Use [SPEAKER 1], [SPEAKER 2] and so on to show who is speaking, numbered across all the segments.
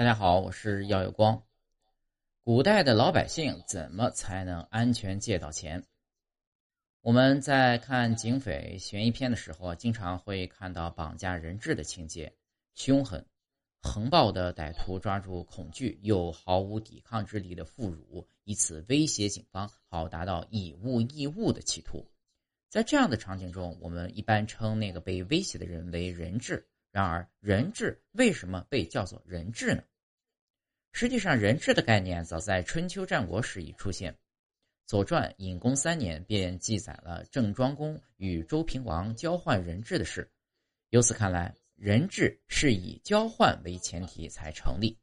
[SPEAKER 1] 大家好，我是耀有光。古代的老百姓怎么才能安全借到钱？我们在看警匪悬疑片的时候，经常会看到绑架人质的情节，凶狠、横暴的歹徒抓住恐惧又毫无抵抗之力的妇孺，以此威胁警方，好达到以物易物的企图。在这样的场景中，我们一般称那个被威胁的人为人质。然而，人质为什么被叫做人质呢？实际上，人质的概念早在春秋战国时已出现，《左传》隐公三年便记载了郑庄公与周平王交换人质的事。由此看来，人质是以交换为前提才成立。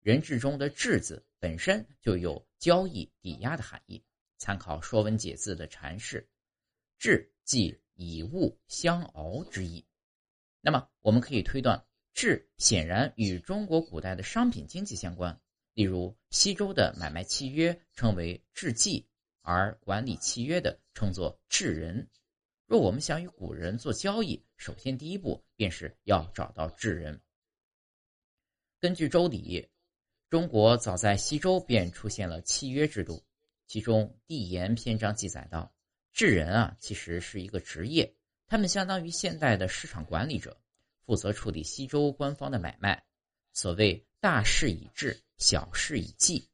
[SPEAKER 1] 人质中的“质”字本身就有交易、抵押的含义。参考《说文解字》的阐释，“质”即以物相熬之意。那么，我们可以推断。质显然与中国古代的商品经济相关，例如西周的买卖契约称为质记，而管理契约的称作质人。若我们想与古人做交易，首先第一步便是要找到质人。根据《周礼》，中国早在西周便出现了契约制度，其中《地言》篇章记载道：“质人啊，其实是一个职业，他们相当于现代的市场管理者。”负责处理西周官方的买卖，所谓大事以质，小事以计。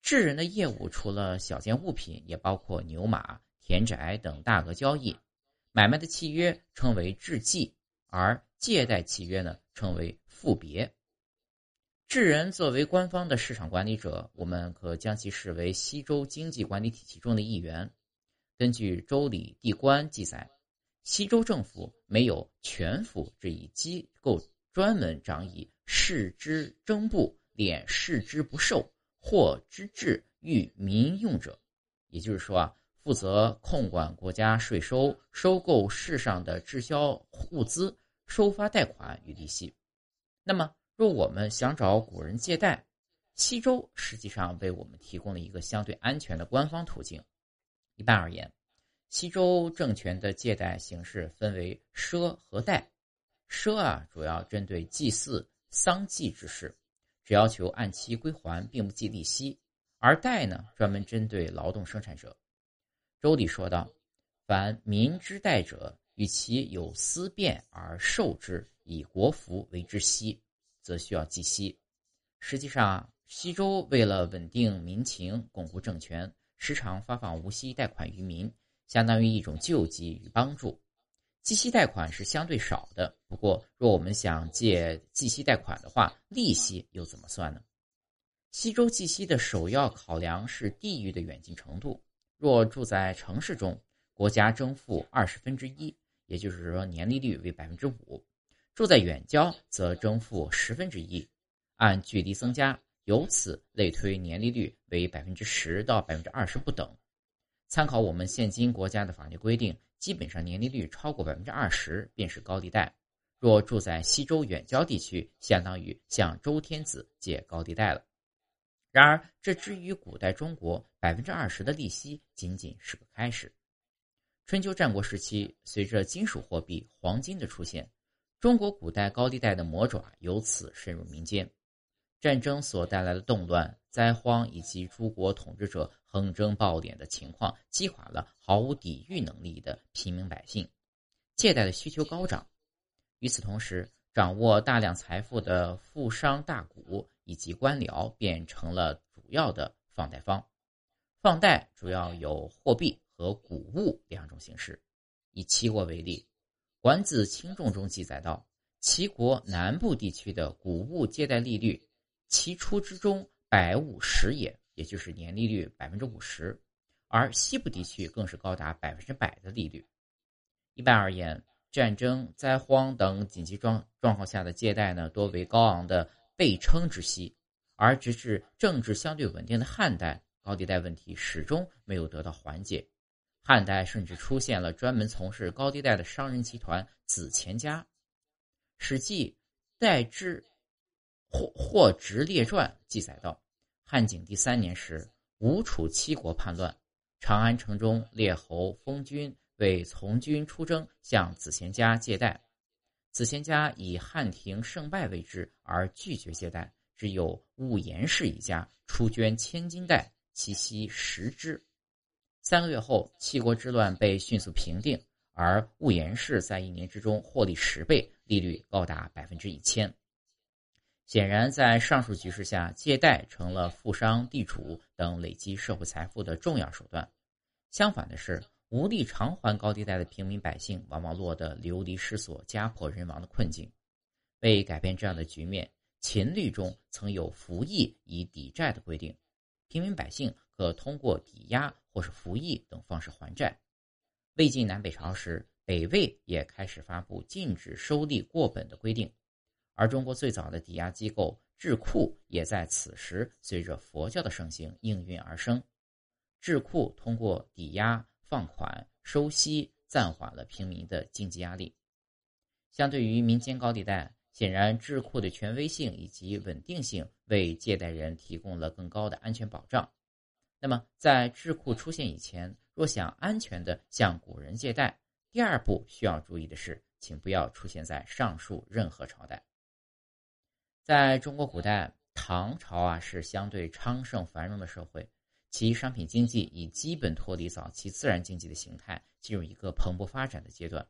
[SPEAKER 1] 智人的业务除了小件物品，也包括牛马、田宅等大额交易。买卖的契约称为质记，而借贷契约呢称为付别。智人作为官方的市场管理者，我们可将其视为西周经济管理体系中的一员。根据《周礼·地官》记载。西周政府没有权府这一机构，专门掌以市之征布、敛市之不受、货之治欲民用者。也就是说啊，负责控管国家税收、收购市上的滞销物资、收发贷款与利息。那么，若我们想找古人借贷，西周实际上为我们提供了一个相对安全的官方途径。一般而言。西周政权的借贷形式分为赊和贷。赊啊，主要针对祭祀、丧祭之事，只要求按期归还，并不计利息；而贷呢，专门针对劳动生产者。周礼说道：“凡民之贷者，与其有私变而受之，以国服为之息，则需要计息。”实际上，西周为了稳定民情、巩固政权，时常发放无息贷款于民。相当于一种救济与帮助，计息贷款是相对少的。不过，若我们想借计息贷款的话，利息又怎么算呢？西周计息的首要考量是地域的远近程度。若住在城市中，国家征付二十分之一，也就是说年利率为百分之五；住在远郊，则征付十分之一，按距离增加，由此类推年利率为百分之十到百分之二十不等。参考我们现今国家的法律规定，基本上年利率超过百分之二十便是高利贷。若住在西周远郊地区，相当于向周天子借高利贷了。然而，这至于古代中国，百分之二十的利息仅仅是个开始。春秋战国时期，随着金属货币黄金的出现，中国古代高利贷的魔爪由此深入民间。战争所带来的动乱、灾荒以及诸国统治者横征暴敛的情况，击垮了毫无抵御能力的平民百姓，借贷的需求高涨。与此同时，掌握大量财富的富商大贾以及官僚便成了主要的放贷方。放贷主要有货币和谷物两种形式。以齐国为例，《管子·轻重》中记载到：齐国南部地区的谷物借贷利率。其初之中百五十也，也就是年利率百分之五十，而西部地区更是高达百分之百的利率。一般而言，战争、灾荒等紧急状状况下的借贷呢，多为高昂的备称之息，而直至政治相对稳定的汉代，高利贷问题始终没有得到缓解。汉代甚至出现了专门从事高利贷的商人集团子钱家，《史记·代之》。《或或直列传》记载道：汉景帝三年时，吴楚七国叛乱，长安城中列侯封君为从军出征，向子贤家借贷。子贤家以汉廷胜败为之而拒绝借贷，只有兀言氏一家出捐千金袋，其息十之。三个月后，七国之乱被迅速平定，而兀言氏在一年之中获利十倍，利率高达百分之一千。显然，在上述局势下，借贷成了富商、地主等累积社会财富的重要手段。相反的是，无力偿还高利贷的平民百姓，往往落得流离失所、家破人亡的困境。为改变这样的局面，秦律中曾有服役以抵债的规定，平民百姓可通过抵押或是服役等方式还债。魏晋南北朝时，北魏也开始发布禁止收利过本的规定。而中国最早的抵押机构智库也在此时随着佛教的盛行应运而生。智库通过抵押、放款、收息，暂缓了平民的经济压力。相对于民间高利贷，显然智库的权威性以及稳定性为借贷人提供了更高的安全保障。那么，在智库出现以前，若想安全的向古人借贷，第二步需要注意的是，请不要出现在上述任何朝代。在中国古代，唐朝啊是相对昌盛繁荣的社会，其商品经济已基本脱离早期自然经济的形态，进入一个蓬勃发展的阶段。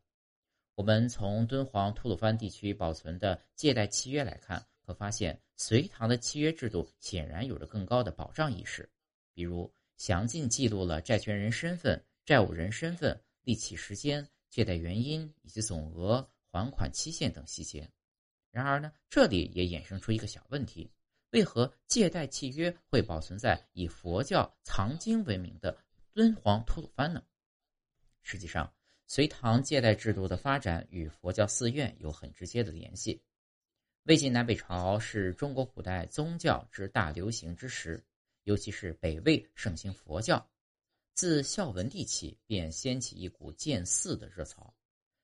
[SPEAKER 1] 我们从敦煌、吐鲁番地区保存的借贷契约来看，可发现隋唐的契约制度显然有着更高的保障意识，比如详尽记录了债权人身份、债务人身份、利息时间、借贷原因以及总额、还款期限等细节。然而呢，这里也衍生出一个小问题：为何借贷契约会保存在以佛教藏经闻名的敦煌、吐鲁番呢？实际上，隋唐借贷制度的发展与佛教寺院有很直接的联系。魏晋南北朝是中国古代宗教之大流行之时，尤其是北魏盛行佛教，自孝文帝起便掀起一股建寺的热潮。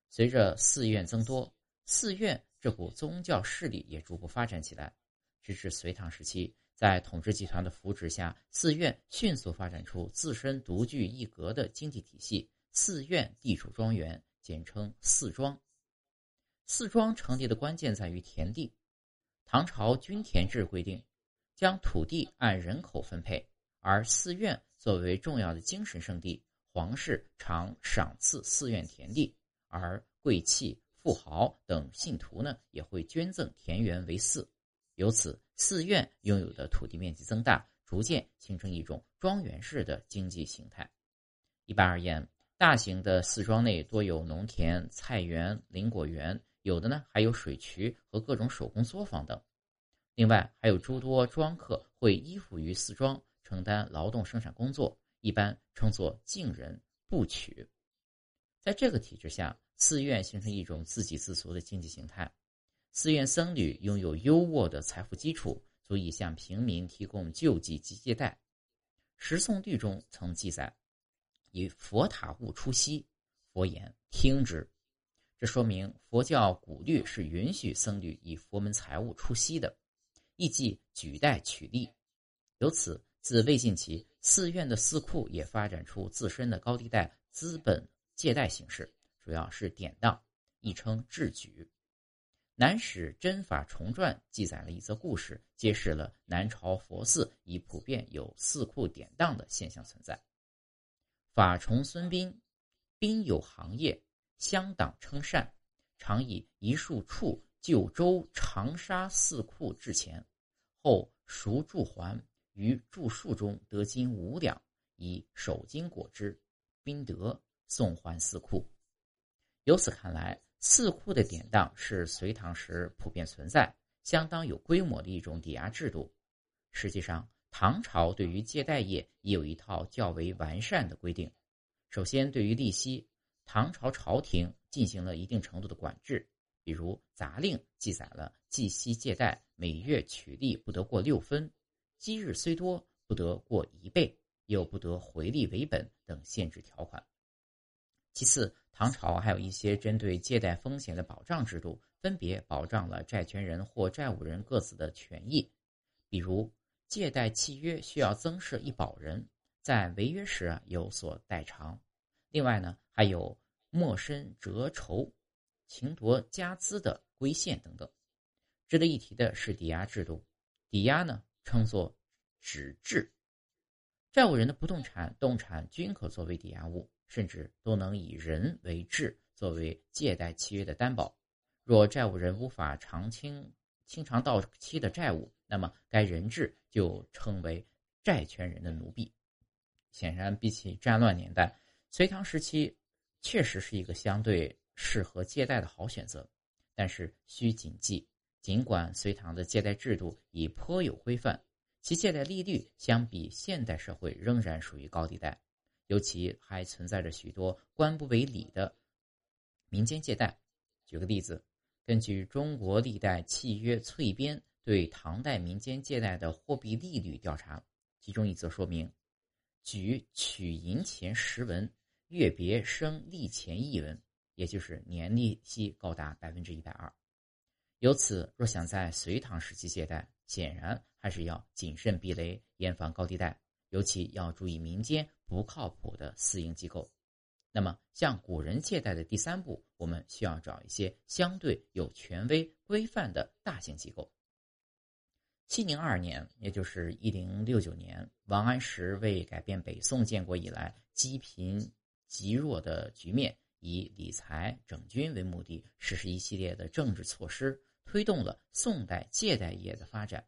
[SPEAKER 1] 随着寺院增多，寺院。这股宗教势力也逐步发展起来，直至隋唐时期，在统治集团的扶持下，寺院迅速发展出自身独具一格的经济体系——寺院地主庄园，简称寺庄。寺庄成立的关键在于田地。唐朝均田制规定，将土地按人口分配，而寺院作为重要的精神圣地，皇室常赏赐寺院田地，而贵戚。富豪等信徒呢，也会捐赠田园为寺，由此寺院拥有的土地面积增大，逐渐形成一种庄园式的经济形态。一般而言，大型的寺庄内多有农田、菜园、林果园，有的呢还有水渠和各种手工作坊等。另外，还有诸多庄客会依附于寺庄，承担劳动生产工作，一般称作敬人、部曲。在这个体制下。寺院形成一种自给自足的经济形态，寺院僧侣拥有优渥的财富基础，足以向平民提供救济及借贷。《十颂律》中曾记载：“以佛塔物出息，佛言听之。”这说明佛教古律是允许僧侣以佛门财物出息的，亦即举贷取利。由此，自魏晋起，寺院的寺库也发展出自身的高利贷资本借贷形式。主要是典当，亦称制举。《南史真法重传》记载了一则故事，揭示了南朝佛寺已普遍有寺库典当的现象存在。法崇孙斌，斌有行业，乡党称善，常以一束处九州长沙寺库置钱，后赎铸还，于铸树中得金五两，以手金果之，宾得送还寺库。由此看来，寺库的典当是隋唐时普遍存在、相当有规模的一种抵押制度。实际上，唐朝对于借贷业也有一套较为完善的规定。首先，对于利息，唐朝朝廷进行了一定程度的管制，比如《杂令》记载了计息借贷每月取利不得过六分，积日虽多不得过一倍，又不得回利为本等限制条款。其次，唐朝还有一些针对借贷风险的保障制度，分别保障了债权人或债务人各自的权益。比如，借贷契约需要增设一保人，在违约时有所代偿。另外呢，还有没身折酬、情夺家资的规限等等。值得一提的是抵押制度。抵押呢称作纸质。债务人的不动产、动产均可作为抵押物，甚至都能以人为质作为借贷契约的担保。若债务人无法偿清清偿到期的债务，那么该人质就称为债权人的奴婢。显然，比起战乱年代，隋唐时期确实是一个相对适合借贷的好选择。但是需谨记，尽管隋唐的借贷制度已颇有规范，其借贷利率相比现代社会仍然属于高利贷，尤其还存在着许多官不为理的民间借贷。举个例子，根据中国历代契约淬编对唐代民间借贷的货币利率调查，其中一则说明。举取银钱十文，月别生利钱一文，也就是年利息高达百分之一百二。由此，若想在隋唐时期借贷，显然还是要谨慎避雷，严防高利贷，尤其要注意民间不靠谱的私营机构。那么，向古人借贷的第三步，我们需要找一些相对有权威规范的大型机构。熙宁二年，也就是一零六九年，王安石为改变北宋建国以来积贫积弱的局面，以理财整军为目的，实施一系列的政治措施，推动了宋代借贷业的发展。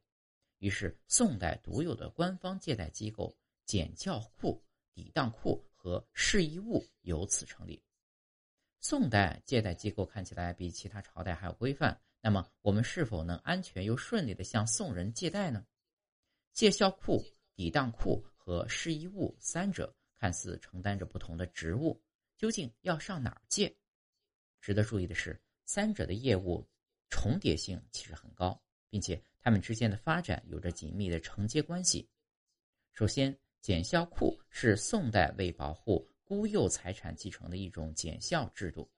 [SPEAKER 1] 于是，宋代独有的官方借贷机构——简教库、抵当库和市义务由此成立。宋代借贷机构看起来比其他朝代还要规范。那么，我们是否能安全又顺利的向宋人借贷呢？借销库、抵当库和市义务三者看似承担着不同的职务，究竟要上哪儿借？值得注意的是，三者的业务重叠性其实很高，并且他们之间的发展有着紧密的承接关系。首先，检校库是宋代为保护孤幼财产继承的一种检校制度。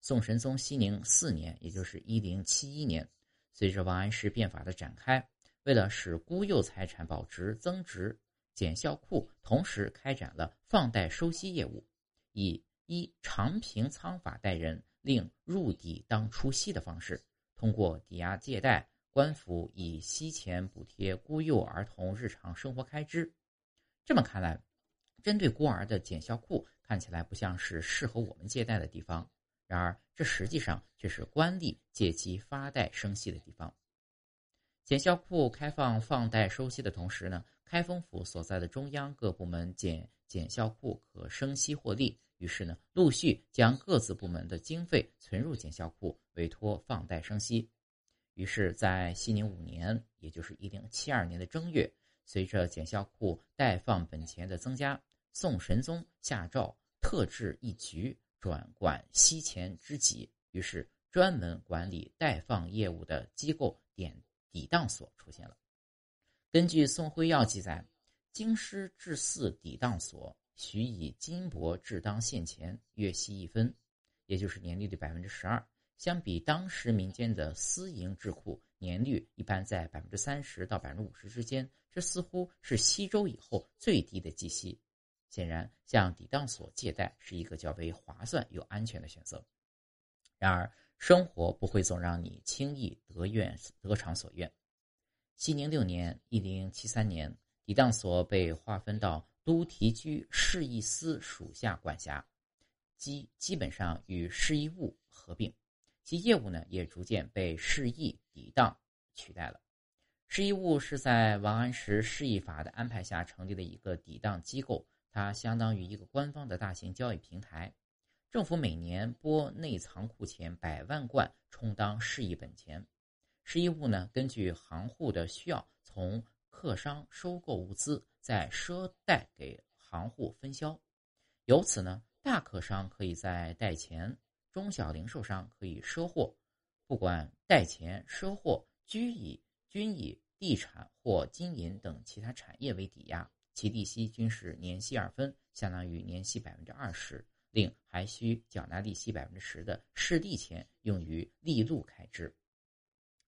[SPEAKER 1] 宋神宗熙宁四年，也就是一零七一年，随着王安石变法的展开，为了使孤幼财产保值增值，检校库同时开展了放贷收息业务，以一长平仓法贷人令入抵当出息的方式，通过抵押借贷，官府以息钱补贴孤幼儿童日常生活开支。这么看来，针对孤儿的检校库看起来不像是适合我们借贷的地方。然而，这实际上却是官吏借机发贷生息的地方。检校库开放放贷收息的同时呢，开封府所在的中央各部门见检校库可生息获利，于是呢，陆续将各自部门的经费存入检校库，委托放贷生息。于是，在熙宁五年，也就是一零七二年的正月，随着检校库贷放本钱的增加，宋神宗下诏特制一局。转管息钱之己，于是专门管理代放业务的机构点抵当所出现了。根据宋徽要记载，京师制四抵当所许以金帛制当现钱，月息一分，也就是年利率百分之十二。相比当时民间的私营智库，年率一般在百分之三十到百分之五十之间，这似乎是西周以后最低的计息。显然，向抵当所借贷是一个较为划算又安全的选择。然而，生活不会总让你轻易得愿得偿所愿。熙宁六年（一零七三年），抵当所被划分到都提居市义司属下管辖，基基本上与市义务合并，其业务呢也逐渐被市义抵当取代了。市义务是在王安石市义法的安排下成立的一个抵当机构。它相当于一个官方的大型交易平台，政府每年拨内藏库钱百万贯充当市义本钱，市义务呢根据行户的需要，从客商收购物资，再赊贷给行户分销，由此呢大客商可以在贷钱，中小零售商可以赊货，不管贷钱赊货，均以均以地产或金银等其他产业为抵押。其利息均是年息二分，相当于年息百分之二十，另还需缴纳利息百分之十的市地钱用于利禄开支。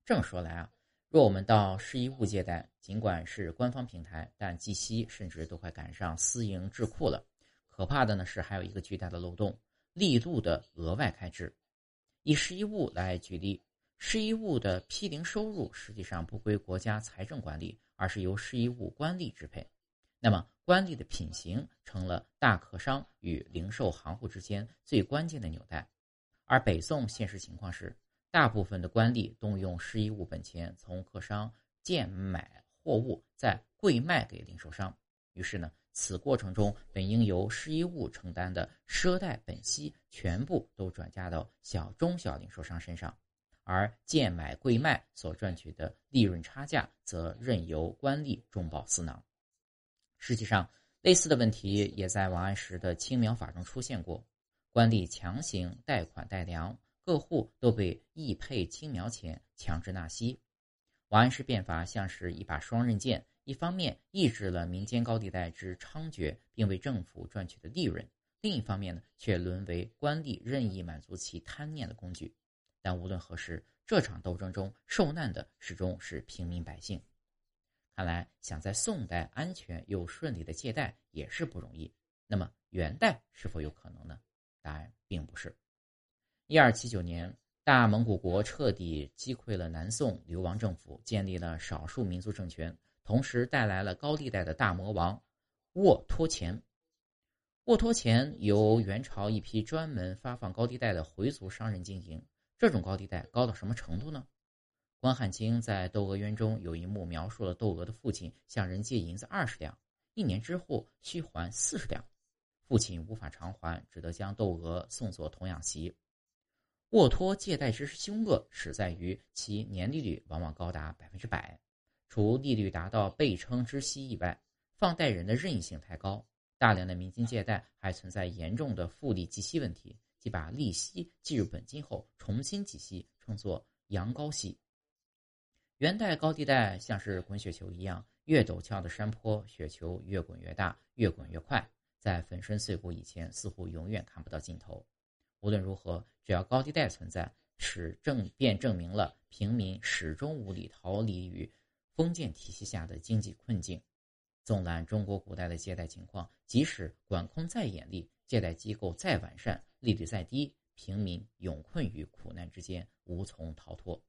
[SPEAKER 1] 这么说来啊，若我们到市一物借贷，尽管是官方平台，但计息甚至都快赶上私营智库了。可怕的呢是还有一个巨大的漏洞：利禄的额外开支。以市一物来举例，失义务的批零收入实际上不归国家财政管理，而是由失义务官吏支配。那么，官吏的品行成了大客商与零售行户之间最关键的纽带。而北宋现实情况是，大部分的官吏动用失义务本钱，从客商贱买货物，再贵卖给零售商。于是呢，此过程中本应由失义务承担的赊贷本息，全部都转嫁到小中小零售商身上。而贱买贵卖所赚取的利润差价，则任由官吏中饱私囊。实际上，类似的问题也在王安石的青苗法中出现过。官吏强行贷款贷粮，各户都被役配青苗钱，强制纳息。王安石变法像是一把双刃剑，一方面抑制了民间高利贷之猖獗，并为政府赚取的利润；另一方面呢，却沦为官吏任意满足其贪念的工具。但无论何时，这场斗争中受难的始终是平民百姓。看来，想在宋代安全又顺利的借贷也是不容易。那么，元代是否有可能呢？答案并不是。一二七九年，大蒙古国彻底击溃了南宋流亡政府，建立了少数民族政权，同时带来了高利贷的大魔王沃托钱。沃托钱由元朝一批专门发放高利贷的回族商人经营。这种高利贷高到什么程度呢？关汉卿在《窦娥冤》中有一幕描述了窦娥的父亲向人借银子二十两，一年之后需还四十两，父亲无法偿还，只得将窦娥送作童养媳。沃托借贷之凶恶，始在于其年利率往往高达百分之百，除利率达到倍称之息以外，放贷人的任意性太高，大量的民间借贷还存在严重的复利计息问题。即把利息计入本金后重新计息，称作阳高息。元代高利贷像是滚雪球一样，越陡峭的山坡，雪球越滚越大，越滚越快，在粉身碎骨以前，似乎永远看不到尽头。无论如何，只要高利贷存在，使证便证明了平民始终无力逃离于封建体系下的经济困境。纵览中国古代的借贷情况，即使管控再严厉，借贷机构再完善，利率再低，平民永困于苦难之间，无从逃脱。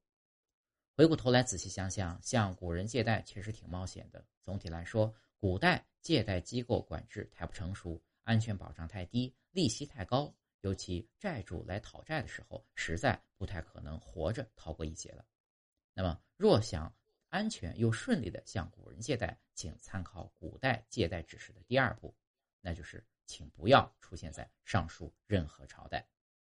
[SPEAKER 1] 回过头来仔细想想，向古人借贷确实挺冒险的。总体来说，古代借贷机构管制太不成熟，安全保障太低，利息太高，尤其债主来讨债的时候，实在不太可能活着逃过一劫了。那么，若想安全又顺利的向古人借贷，请参考古代借贷指示的第二步，那就是。请不要出现在上述任何朝代。